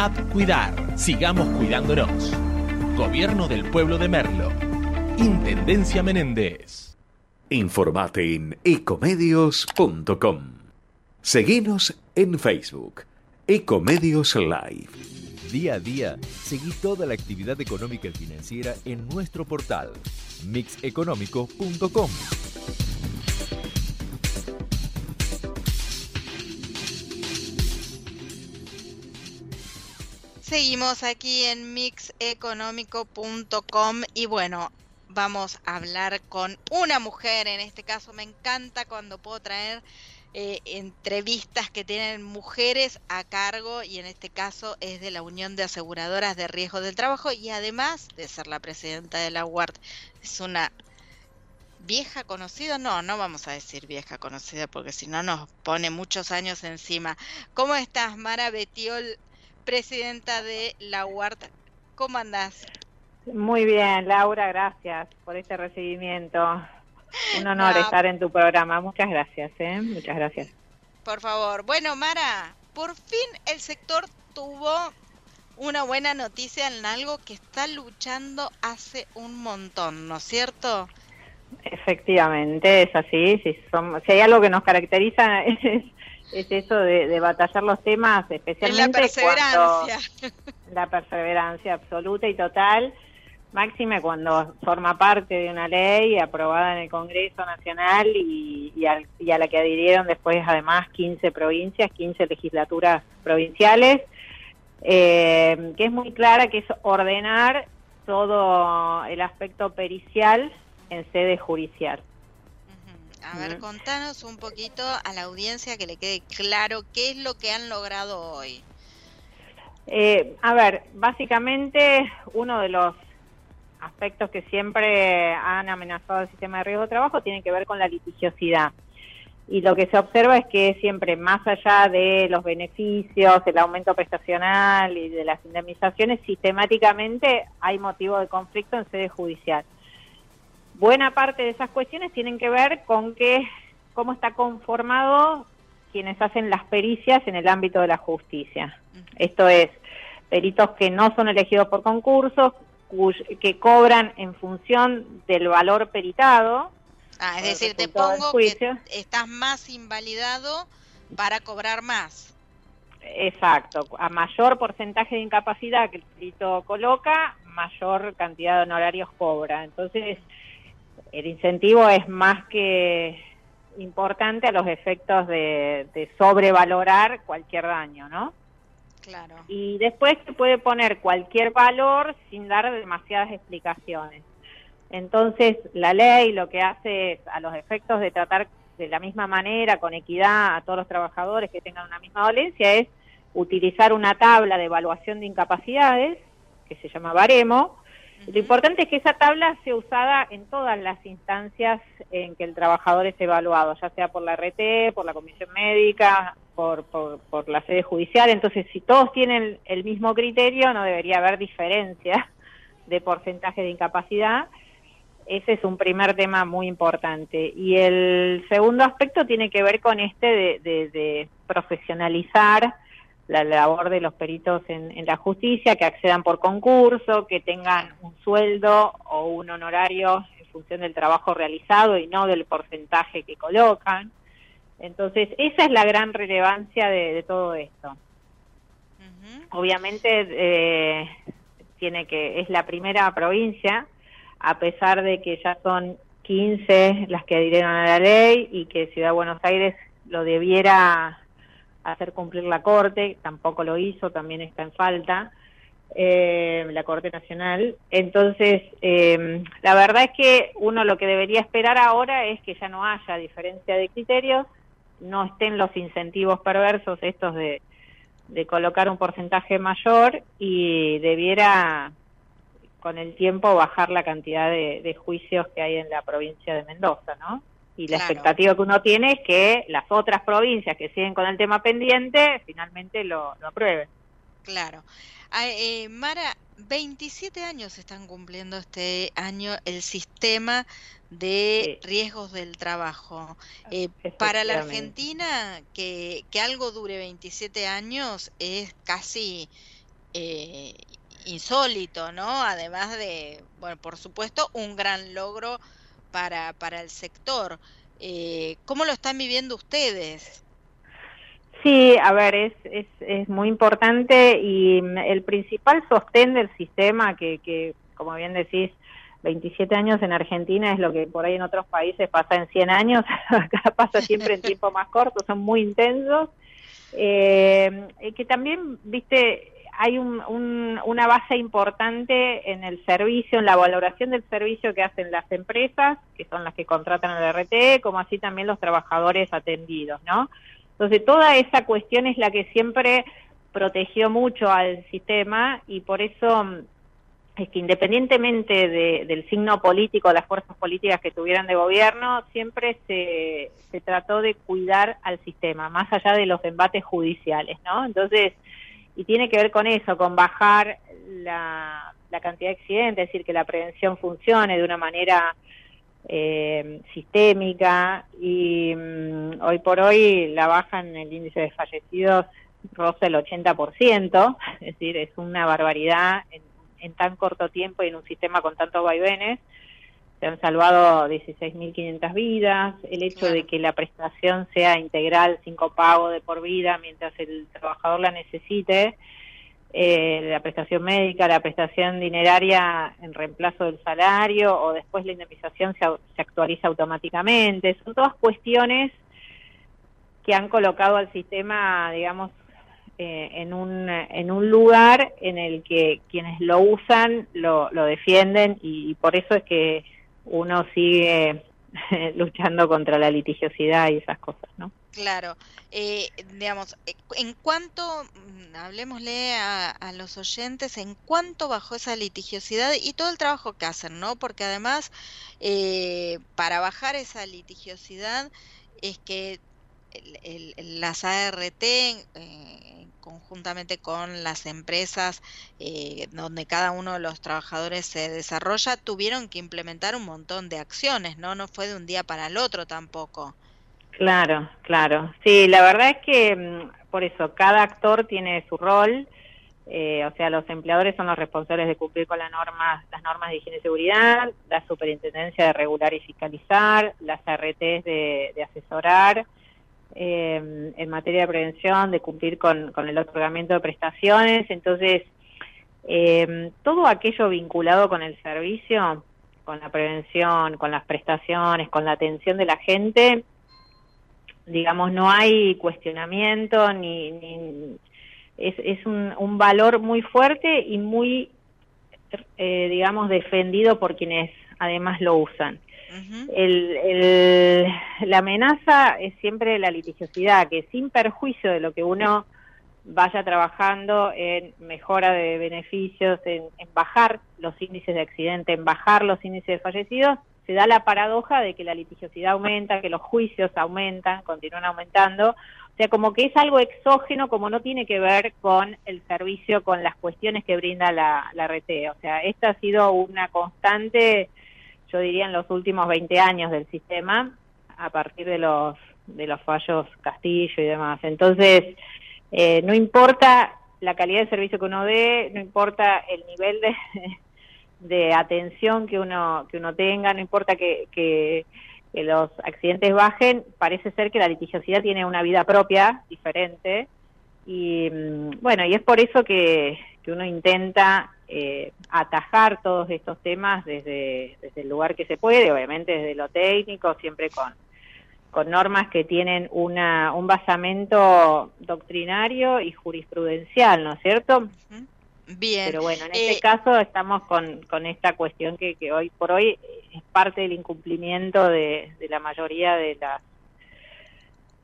App Cuidar. Sigamos cuidándonos. Gobierno del Pueblo de Merlo. Intendencia Menéndez. Informate en ecomedios.com. Seguinos en Facebook. Ecomedios Live. Día a día, seguí toda la actividad económica y financiera en nuestro portal mixeconómico.com. Seguimos aquí en mixeconómico.com y bueno, vamos a hablar con una mujer. En este caso me encanta cuando puedo traer eh, entrevistas que tienen mujeres a cargo y en este caso es de la Unión de Aseguradoras de Riesgo del Trabajo y además de ser la presidenta de la UART. Es una vieja conocida, no, no vamos a decir vieja conocida porque si no nos pone muchos años encima. ¿Cómo estás, Mara Betiol presidenta de la UART. ¿Cómo andás? Muy bien, Laura, gracias por este recibimiento. Un honor estar en tu programa. Muchas gracias, ¿eh? Muchas gracias. Por favor. Bueno, Mara, por fin el sector tuvo una buena noticia en algo que está luchando hace un montón, ¿no es cierto? Efectivamente, es así. Si, si hay algo que nos caracteriza es es eso de, batallar los temas, especialmente la perseverancia. la perseverancia absoluta y total, máxima cuando forma parte de una ley aprobada en el Congreso Nacional y, y, a la que adhirieron después además 15 provincias, 15 legislaturas provinciales, eh, que es muy clara que es ordenar todo el aspecto pericial en sede judicial. A ver, contanos un poquito a la audiencia que le quede claro qué es lo que han logrado hoy. Eh, a ver, básicamente uno de los aspectos que siempre han amenazado el sistema de riesgo de trabajo tiene que ver con la litigiosidad. Y lo que se observa es que siempre, más allá de los beneficios, el aumento prestacional y de las indemnizaciones, sistemáticamente hay motivo de conflicto en sede judicial buena parte de esas cuestiones tienen que ver con que cómo está conformado quienes hacen las pericias en el ámbito de la justicia. Esto es, peritos que no son elegidos por concursos, que cobran en función del valor peritado. Ah, es decir, te pongo que estás más invalidado para cobrar más. Exacto, a mayor porcentaje de incapacidad que el perito coloca, mayor cantidad de honorarios cobra. Entonces, el incentivo es más que importante a los efectos de, de sobrevalorar cualquier daño, ¿no? Claro. Y después se puede poner cualquier valor sin dar demasiadas explicaciones. Entonces, la ley lo que hace es, a los efectos de tratar de la misma manera, con equidad, a todos los trabajadores que tengan una misma dolencia, es utilizar una tabla de evaluación de incapacidades, que se llama baremo. Lo importante es que esa tabla sea usada en todas las instancias en que el trabajador es evaluado, ya sea por la RT, por la comisión médica, por, por, por la sede judicial. Entonces, si todos tienen el mismo criterio, no debería haber diferencia de porcentaje de incapacidad. Ese es un primer tema muy importante. Y el segundo aspecto tiene que ver con este de, de- de profesionalizar la labor de los peritos en, en la justicia, que accedan por concurso, que tengan un sueldo o un honorario en función del trabajo realizado y no del porcentaje que colocan. Entonces, esa es la gran relevancia de, de todo esto. Obviamente, eh, tiene que es la primera provincia, a pesar de que ya son 15 las que adhirieron a la ley y que Ciudad de Buenos Aires lo debiera hacer cumplir la Corte, tampoco lo hizo, también está en falta, eh, la Corte Nacional. Entonces, eh, la verdad es que uno lo que debería esperar ahora es que ya no haya diferencia de criterios, no estén los incentivos perversos estos de, de colocar un porcentaje mayor y debiera con el tiempo bajar la cantidad de, de juicios que hay en la provincia de Mendoza, ¿no? Y la Claro. expectativa que uno tiene es que las otras provincias que siguen con el tema pendiente finalmente lo, lo aprueben. Claro. Ah, eh, Mara, 27 años están cumpliendo este año el sistema de riesgos del trabajo. Eh, para la. Argentina, que, que algo dure 27 años es casi eh, insólito, ¿no? Además de, bueno, por supuesto, un gran logro para, para el sector. Eh, ¿Cómo lo están viviendo ustedes? Sí, a ver, es, es, es muy importante y el principal sostén del sistema, que, que como bien decís, 27 años en Argentina es lo que por ahí en otros países pasa en 100 años, acá pasa siempre en tiempo más corto, son muy intensos. Eh, que también, viste, hay un, un- una base importante en el servicio, en la valoración del servicio que hacen las empresas, que son las que contratan el RT, como así también los trabajadores atendidos, ¿no? Entonces, toda esa cuestión es la que siempre protegió mucho al sistema y por eso es que independientemente de- del signo político, las fuerzas políticas que tuvieran de gobierno, siempre se, se trató de cuidar al sistema, más allá de los embates judiciales, ¿no? Entonces, y tiene que ver con eso, con bajar la, la cantidad de accidentes, es decir, que la prevención funcione de una manera eh, sistémica y mm, hoy por hoy la baja en el índice de fallecidos roza el 80%, es decir, es una barbaridad en, en tan corto tiempo y en un sistema con tantos vaivenes. Se han salvado 16.500 vidas, el hecho de que la prestación sea integral, sin copago de por vida, mientras el trabajador la necesite, eh, la prestación médica, la prestación dineraria en reemplazo del salario o después la indemnización se, actualiza automáticamente. Son todas cuestiones que han colocado al sistema, digamos, eh, en, un, en un lugar en el que quienes lo usan lo, lo defienden y, por eso es que uno sigue luchando contra la litigiosidad y esas cosas, ¿no? Claro, eh, digamos, eh, en cuanto, mm, hablemosle a, a los oyentes, en cuánto bajó esa litigiosidad y todo el trabajo que hacen, ¿no? Porque además, eh, para bajar esa litigiosidad es que el- las ART, eh, conjuntamente con las empresas eh, donde cada uno de los trabajadores se desarrolla, tuvieron que implementar un montón de acciones, ¿no? No fue de un día para el otro tampoco. Claro, claro. Sí, la verdad es que mm, por eso cada actor tiene su rol. eh, o sea, los empleadores son los responsables de cumplir con las normas, las normas de higiene y seguridad, la superintendencia de regular y fiscalizar, las RTs de, de asesorar, eh, en materia de prevención, de cumplir con, el otorgamiento de prestaciones. Entonces, eh, todo aquello vinculado con el servicio, con la prevención, con las prestaciones, con la atención de la gente, digamos, no hay cuestionamiento ni, ni es, es un, un valor muy fuerte y muy, eh, digamos, defendido por quienes además lo usan. El, el, la amenaza es siempre la litigiosidad, que sin perjuicio de lo que uno vaya trabajando en mejora de beneficios, en, bajar los índices de accidente, en bajar los índices de fallecidos, se da la paradoja de que la litigiosidad aumenta, que los juicios aumentan, continúan aumentando. O sea, como que es algo exógeno, como no tiene que ver con el servicio, con las cuestiones que brinda la, la RT. O sea, esta ha sido una constante, yo diría, en los últimos 20 años del sistema, a partir de los, de los fallos Castillo y demás. Entonces, eh, no importa la calidad de servicio que uno dé, no importa el nivel de, de atención que uno que uno tenga, no importa que, que, que, los accidentes bajen, parece ser que la litigiosidad tiene una vida propia, diferente, y mm, bueno, y es por eso que, que uno intenta eh, atajar todos estos temas desde, desde el lugar que se puede, obviamente desde lo técnico, siempre con, con normas que tienen una, un basamento doctrinario y jurisprudencial, ¿no es cierto? Bien. Pero bueno, en este caso estamos con, con esta cuestión que, que hoy por hoy es parte del incumplimiento de, de la mayoría de las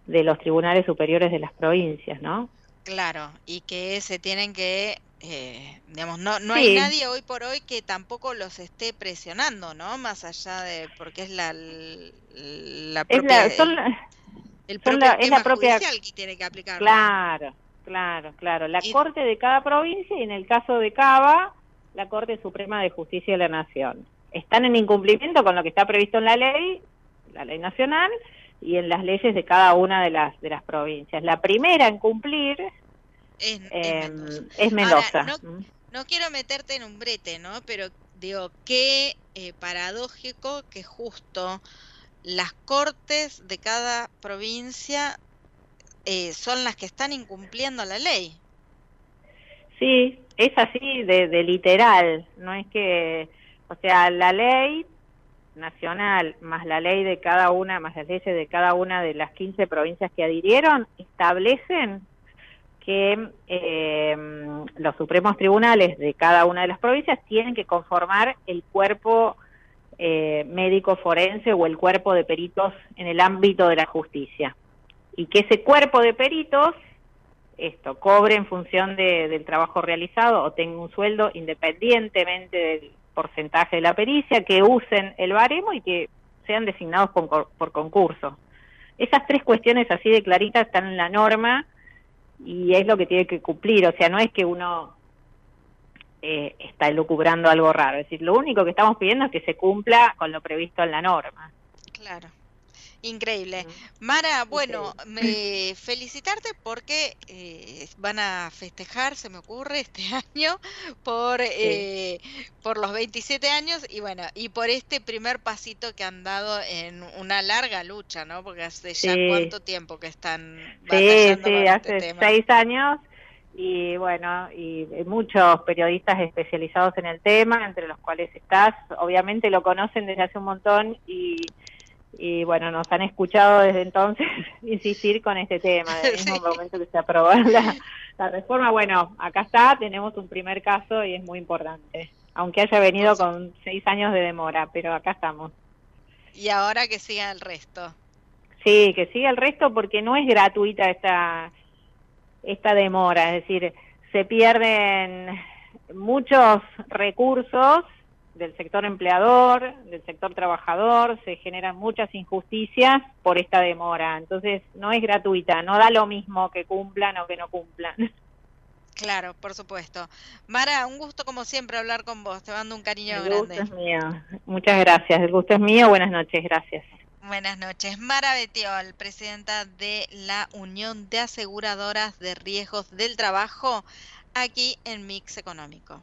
de los tribunales superiores de las provincias, ¿no? Claro, y que se tienen que, eh, digamos, no, no sí. hay nadie hoy por hoy que tampoco los esté presionando, ¿no? Más allá de, porque es la, la propia, es la, son la, el, propio la, es la propia, que tiene que aplicar. Claro, claro, claro. La y, Corte de cada provincia y en el caso de Cava, la Corte Suprema de Justicia de la Nación. Están en incumplimiento con lo que está previsto en la ley, la ley nacional, y en las leyes de cada una de las de las provincias. La primera en cumplir es, es Mendoza. Es Mendoza. Ahora, no, no, quiero meterte en un brete, ¿no? Pero digo, qué eh, paradójico que justo las cortes de cada provincia eh, son las que están incumpliendo la ley. Sí, es así de, de literal, no es que, o sea, la ley nacional más la ley de cada una, más las leyes de cada una de las 15 provincias que adhirieron, establecen que eh, los supremos tribunales de cada una de las provincias tienen que conformar el cuerpo eh, médico forense o el cuerpo de peritos en el ámbito de la justicia. Y que ese cuerpo de peritos, esto, cobre en función de, del trabajo realizado o tenga un sueldo independientemente del porcentaje de la pericia, que usen el baremo y que sean designados por, por concurso. Esas tres cuestiones así de claritas están en la norma y es lo que tiene que cumplir, o sea, no es que uno eh, está elucubrando algo raro, es decir, lo único que estamos pidiendo es que se cumpla con lo previsto en la norma. Claro. Increíble. Mara, bueno, me felicitarte porque eh, van a festejar, se me ocurre, este año por eh, por los 27 años y bueno, y por este primer pasito que han dado en una larga lucha, ¿no? Porque hace ya cuánto tiempo que están Sí, sí, hace este seis años y bueno, y muchos periodistas especializados en el tema, entre los cuales estás, obviamente lo conocen desde hace un montón y y bueno, nos han escuchado desde entonces insistir con este tema, desde el mismo momento que se aprobó la, la, reforma. Bueno, acá está, tenemos un primer caso y es muy importante, aunque haya venido con seis años de demora, pero acá estamos. Y ahora que siga el resto. Sí, que siga el resto porque no es gratuita esta, esta demora, es decir, se pierden muchos recursos del sector empleador, del sector trabajador, se generan muchas injusticias por esta demora. Entonces, no es gratuita, no da lo mismo que cumplan o que no cumplan. Claro, por supuesto. Mara, un gusto como siempre hablar con vos. Te mando un cariño El grande. gusto es mío. Muchas gracias. El gusto es mío. Buenas noches. Gracias. Buenas noches. Mara Betiol, presidenta de la Unión de Aseguradoras de Riesgos del Trabajo, aquí en Mix Económico.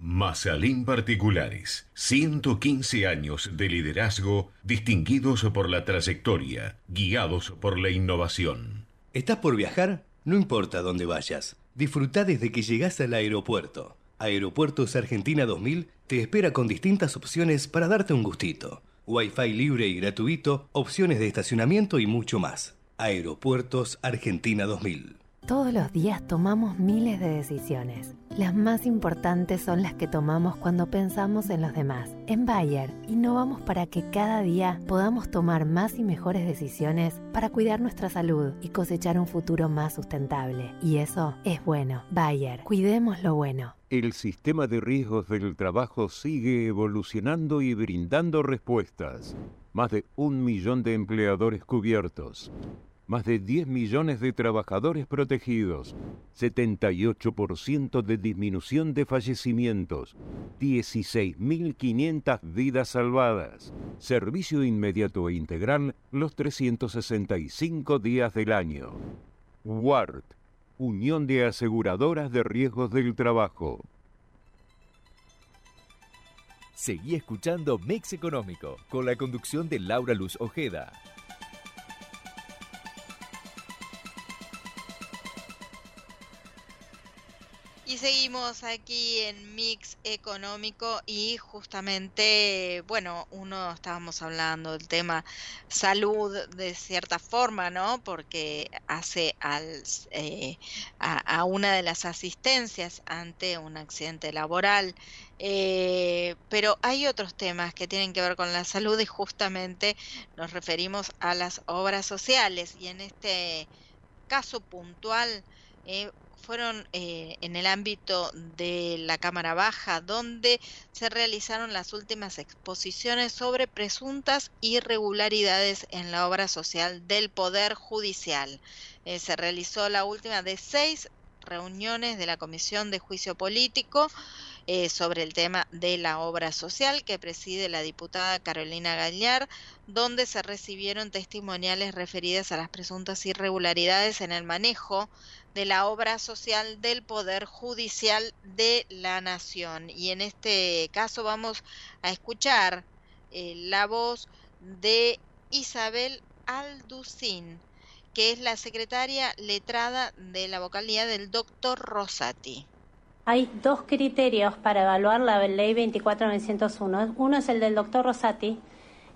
Masalín Particulares, 115 años de liderazgo distinguidos por la trayectoria, guiados por la innovación. ¿Estás por viajar? No importa dónde vayas. Disfruta desde que llegás al aeropuerto. Aeropuertos Argentina 2000 te espera con distintas opciones para darte un gustito. Wi-Fi libre y gratuito, opciones de estacionamiento y mucho más. Aeropuertos Argentina 2000. Todos los días tomamos miles de decisiones. Las más importantes son las que tomamos cuando pensamos en los demás. En Bayer, innovamos para que cada día podamos tomar más y mejores decisiones para cuidar nuestra salud y cosechar un futuro más sustentable. Y eso es bueno. Bayer, cuidemos lo bueno. El sistema de riesgos del trabajo sigue evolucionando y brindando respuestas. Más de un millón de empleadores cubiertos. Más de 10 millones de trabajadores protegidos. 78% de disminución de fallecimientos. 16.500 vidas salvadas. Servicio inmediato e integral los 365 días del año. WART. Unión de Aseguradoras de Riesgos del Trabajo. Seguí escuchando Mix Económico con la conducción de Laura Luz Ojeda. Seguimos aquí en Mix Económico y justamente, bueno, uno estábamos hablando del tema salud de cierta forma, ¿no? Porque hace eh, a, a una de las asistencias ante un accidente laboral. Eh, pero hay otros temas que tienen que ver con la salud y justamente nos referimos a las obras sociales y en este caso puntual eh, fueron eh, en el ámbito de la Cámara Baja, donde se realizaron las últimas exposiciones sobre presuntas irregularidades en la obra social del Poder Judicial. Eh, se realizó la última de seis reuniones de la Comisión de Juicio Político eh, sobre el tema de la obra social que preside la diputada Carolina Gallar, donde se recibieron testimoniales referidas a las presuntas irregularidades en el manejo de la obra social del Poder Judicial de la Nación. Y en este caso vamos a escuchar eh, la voz de Isabel Alducín, que es la secretaria letrada de la vocalía del doctor Rosati. Hay dos criterios para evaluar la ley 24901. Uno es el del doctor Rosati,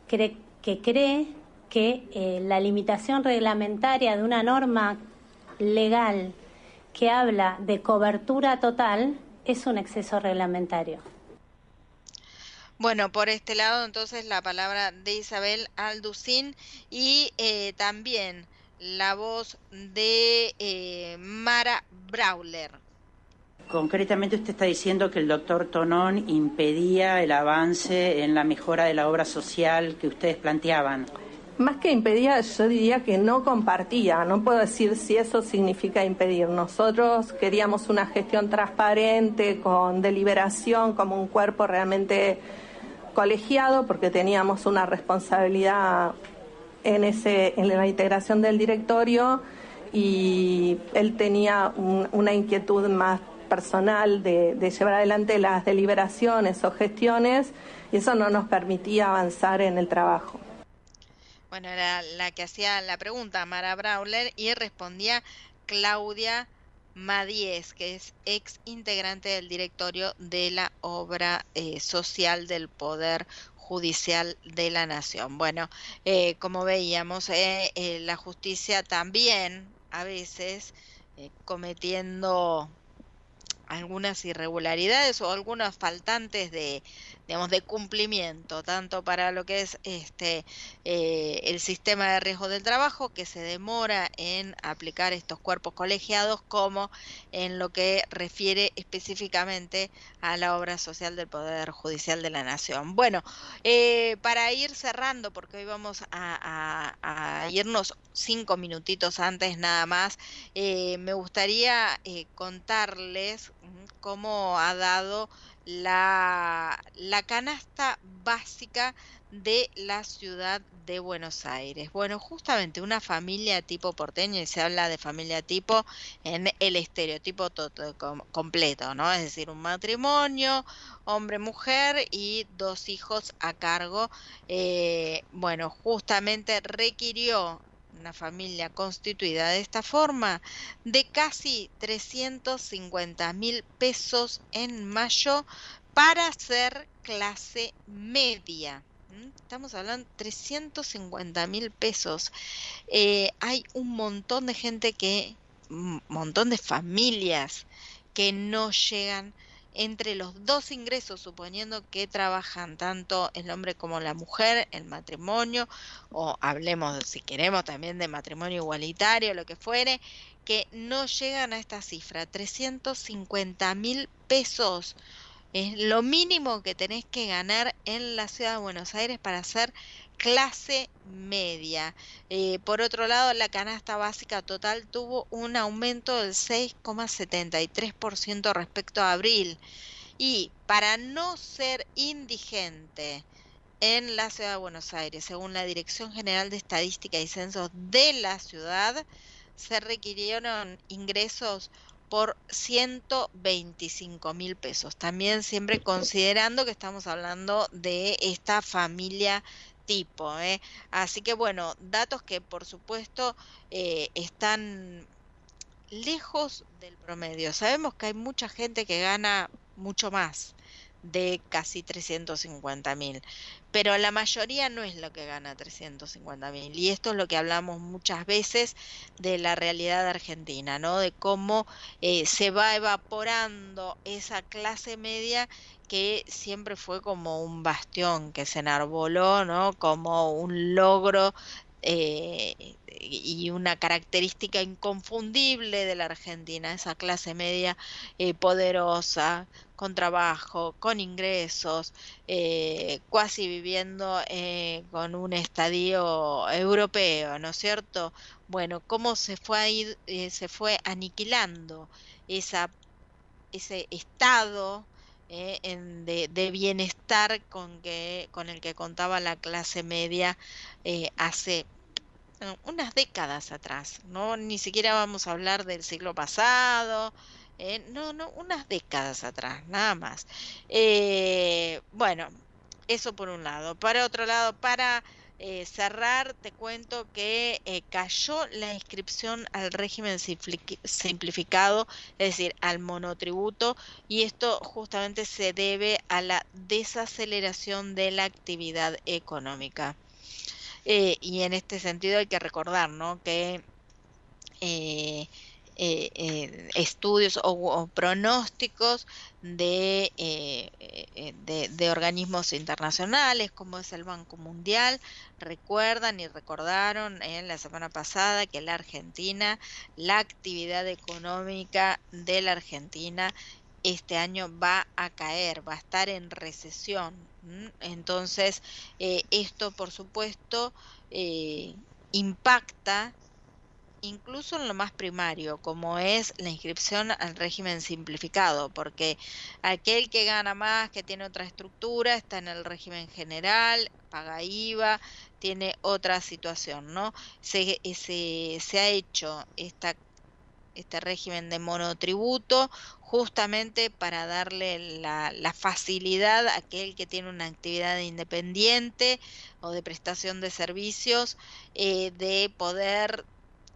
que, cree que eh, la limitación reglamentaria de una norma legal que habla de cobertura total es un exceso reglamentario. Bueno, por este lado entonces la palabra de Isabel Alducín y eh, también la voz de eh, Mara Brawler. Concretamente usted está diciendo que el doctor Tonón impedía el avance en la mejora de la obra social que ustedes planteaban. Más que impedía, yo diría que no compartía. No puedo decir si eso significa impedir. Nosotros queríamos una gestión transparente, con deliberación, como un cuerpo realmente colegiado, porque teníamos una responsabilidad en, ese, en la integración del directorio y él tenía un- una inquietud más personal de, llevar adelante las deliberaciones o gestiones y eso no nos permitía avanzar en el trabajo. Bueno, era la que hacía la pregunta, Mara Brauler, y respondía Claudia Madíez, que es ex integrante del directorio de la obra eh, social del Poder Judicial de la Nación. Bueno, eh, como veíamos, eh, eh, la justicia también a veces cometiendo algunas irregularidades o algunos faltantes de digamos de cumplimiento tanto para lo que es este eh, el sistema de riesgo del trabajo que se demora en aplicar estos cuerpos colegiados como en lo que refiere específicamente a la obra social del poder judicial de la nación. Bueno eh, para ir cerrando porque hoy vamos a, irnos cinco minutitos antes nada más eh, me gustaría contarles mm, cómo ha dado la, la canasta básica de la ciudad de Buenos Aires. Bueno, justamente una familia tipo porteño, y se habla de familia tipo en el estereotipo com- completo, ¿no? Es decir, un matrimonio, hombre, mujer y dos hijos a cargo. Eh, bueno, justamente requirió una familia constituida de esta forma de casi 350 mil pesos en mayo para ser clase media. ¿m? Estamos hablando de 350 mil pesos. Eh, hay un montón de gente que, un montón de familias que no llegan entre los dos ingresos, suponiendo que trabajan tanto el hombre como la mujer, el matrimonio, o hablemos, si queremos, también de matrimonio igualitario, lo que fuere, que no llegan a esta cifra, 350 mil pesos. Es lo mínimo que tenés que ganar en la ciudad de Buenos Aires para ser clase media. Eh, por otro lado, la canasta básica total tuvo un aumento del 6,73% respecto a abril. Y para no ser indigente en la ciudad de Buenos Aires, según la Dirección General de Estadística y Censos de la ciudad, se requirieron ingresos por 125 mil pesos. También siempre considerando que estamos hablando de esta familia tipo. ¿eh? Así que bueno, datos que por supuesto eh, están lejos del promedio. Sabemos que hay mucha gente que gana mucho más de casi 350 mil, pero la mayoría no es lo que gana 350 mil. Y esto es lo que hablamos muchas veces de la realidad argentina, ¿no? De cómo eh, se va evaporando esa clase media que siempre fue como un bastión que se enarboló, ¿no? Como un logro eh, y una característica inconfundible de la Argentina, esa clase media eh, poderosa, con trabajo, con ingresos, eh, casi viviendo eh, con un estadio europeo, ¿no es cierto? Bueno, cómo se fue se fue aniquilando esa, ese estado eh, en- de, bienestar con que con el que contaba la clase media eh, hace unas décadas atrás, no ni siquiera vamos a hablar del siglo pasado, eh, no, no, unas décadas atrás, nada más. Bueno, eso por un lado. Para otro lado, para eh, cerrar, te cuento que eh, cayó la inscripción al régimen simplificado, es decir, al monotributo, y esto justamente se debe a la desaceleración de la actividad económica. Eh, y en este sentido hay que recordar, ¿no? que eh, eh, estudios o, pronósticos de, eh, eh, de, de organismos internacionales como es el Banco Mundial recuerdan y recordaron en la semana pasada que la Argentina, la actividad económica de la Argentina este año va a caer, va a estar en recesión. Entonces, eh, esto por supuesto impacta incluso en lo más primario, como es la inscripción al régimen simplificado, porque aquel que gana más, que tiene otra estructura, está en el régimen general, paga IVA, tiene otra situación, ¿no? Se, se, ha hecho esta este régimen de monotributo justamente para darle la, la, facilidad a aquel que tiene una actividad independiente o de prestación de servicios eh, de poder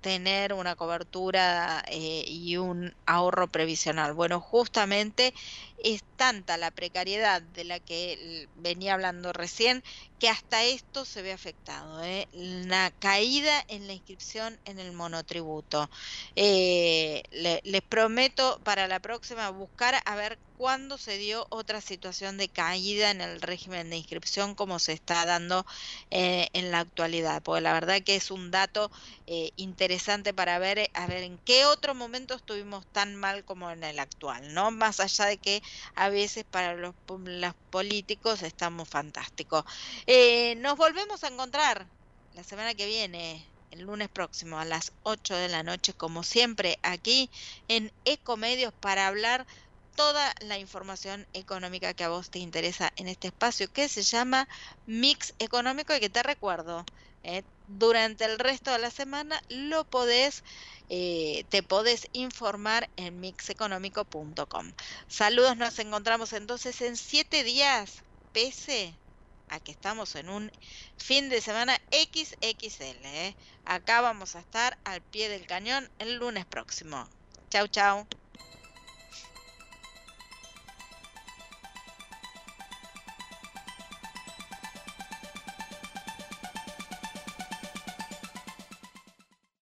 tener una cobertura eh, y un ahorro previsional. Bueno, justamente es tanta la precariedad de la que venía hablando recién que hasta esto se ve afectado. ¿eh? Una caída en la inscripción en el monotributo. Eh, le, les prometo para la próxima buscar a ver cuándo se dio otra situación de caída en el régimen de inscripción como se está dando eh, en la actualidad, porque la verdad que es un dato eh, interesante para ver, eh, a ver en qué otro momento estuvimos tan mal como en el actual, ¿no? Más allá de que a veces para los, los políticos estamos fantásticos. Eh, nos volvemos a encontrar la semana que viene, el lunes próximo a las 8 de la noche, como siempre, aquí en Ecomedios para hablar toda la información económica que a vos te interesa en este espacio que se llama Mix Económico y que te recuerdo, eh, durante el resto de la semana lo podés, eh, te podés informar en mixeconómico.com. Saludos, nos encontramos entonces en siete días, pese a que estamos en un fin de semana XXL. ¿eh? Acá vamos a estar al pie del cañón el lunes próximo. Chau, chau.